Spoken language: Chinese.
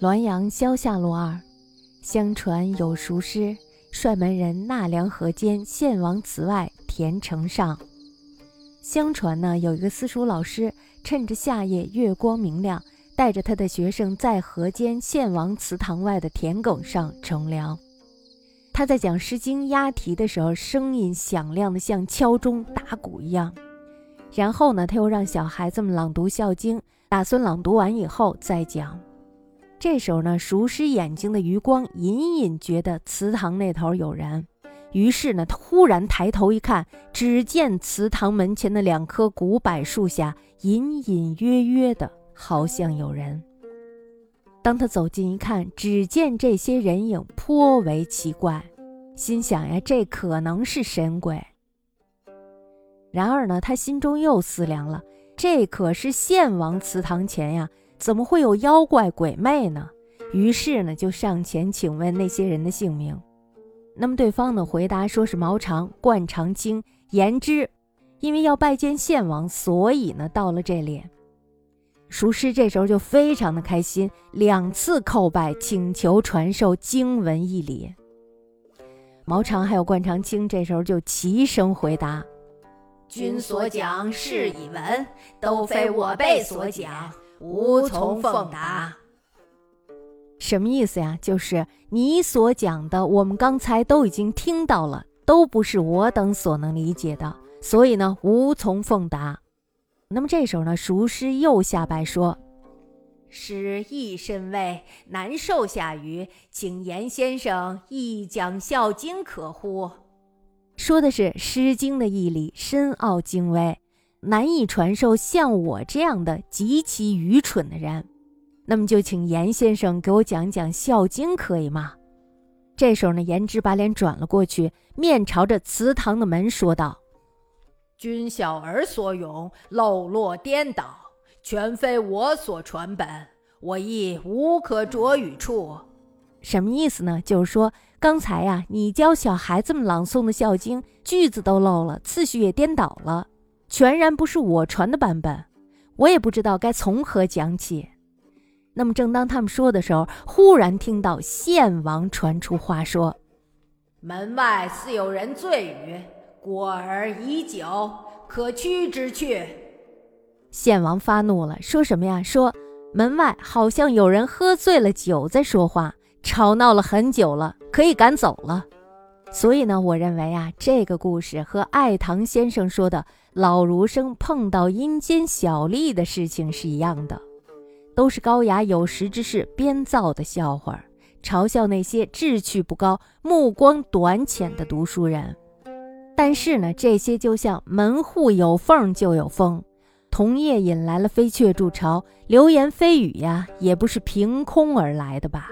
滦阳萧下路二，相传有熟师，率门人纳凉河间献王祠外田城上。相传呢，有一个私塾老师，趁着夏夜月光明亮，带着他的学生在河间献王祠堂外的田埂上乘凉。他在讲《诗经》押题的时候，声音响亮的像敲钟打鼓一样。然后呢，他又让小孩子们朗读《孝经》，打算朗读完以后再讲。这时候呢，熟师眼睛的余光隐隐觉得祠堂那头有人，于是呢，突然抬头一看，只见祠堂门前的两棵古柏树下，隐隐约约的，好像有人。当他走近一看，只见这些人影颇为奇怪，心想呀，这可能是神鬼。然而呢，他心中又思量了，这可是献王祠堂前呀。怎么会有妖怪鬼魅呢？于是呢，就上前请问那些人的姓名。那么对方呢，回答说是毛长、冠长青、言之，因为要拜见献王，所以呢到了这里。熟师这时候就非常的开心，两次叩拜，请求传授经文一礼。毛长还有灌长青这时候就齐声回答：“君所讲是以闻，都非我辈所讲。”无从奉答，什么意思呀？就是你所讲的，我们刚才都已经听到了，都不是我等所能理解的，所以呢，无从奉答。那么这时候呢，熟师又下拜说：“师亦甚微，难受下愚，请严先生一讲《孝经》可乎？”说的是《诗经》的义理，深奥精微。难以传授像我这样的极其愚蠢的人，那么就请严先生给我讲讲《孝经》，可以吗？这时候呢，颜之把脸转了过去，面朝着祠堂的门说道：“君小儿所咏，漏落颠倒，全非我所传本，我亦无可着语处。什么意思呢？就是说刚才呀，你教小孩子们朗诵的《孝经》，句子都漏了，次序也颠倒了。”全然不是我传的版本，我也不知道该从何讲起。那么，正当他们说的时候，忽然听到献王传出话说：“门外似有人醉语，果而已久，可驱之去。”献王发怒了，说什么呀？说门外好像有人喝醉了酒在说话，吵闹了很久了，可以赶走了。所以呢，我认为啊，这个故事和爱堂先生说的老儒生碰到阴间小吏的事情是一样的，都是高雅有识之士编造的笑话，嘲笑那些志趣不高、目光短浅的读书人。但是呢，这些就像门户有缝就有风，红叶引来了飞雀筑巢，流言蜚语呀，也不是凭空而来的吧。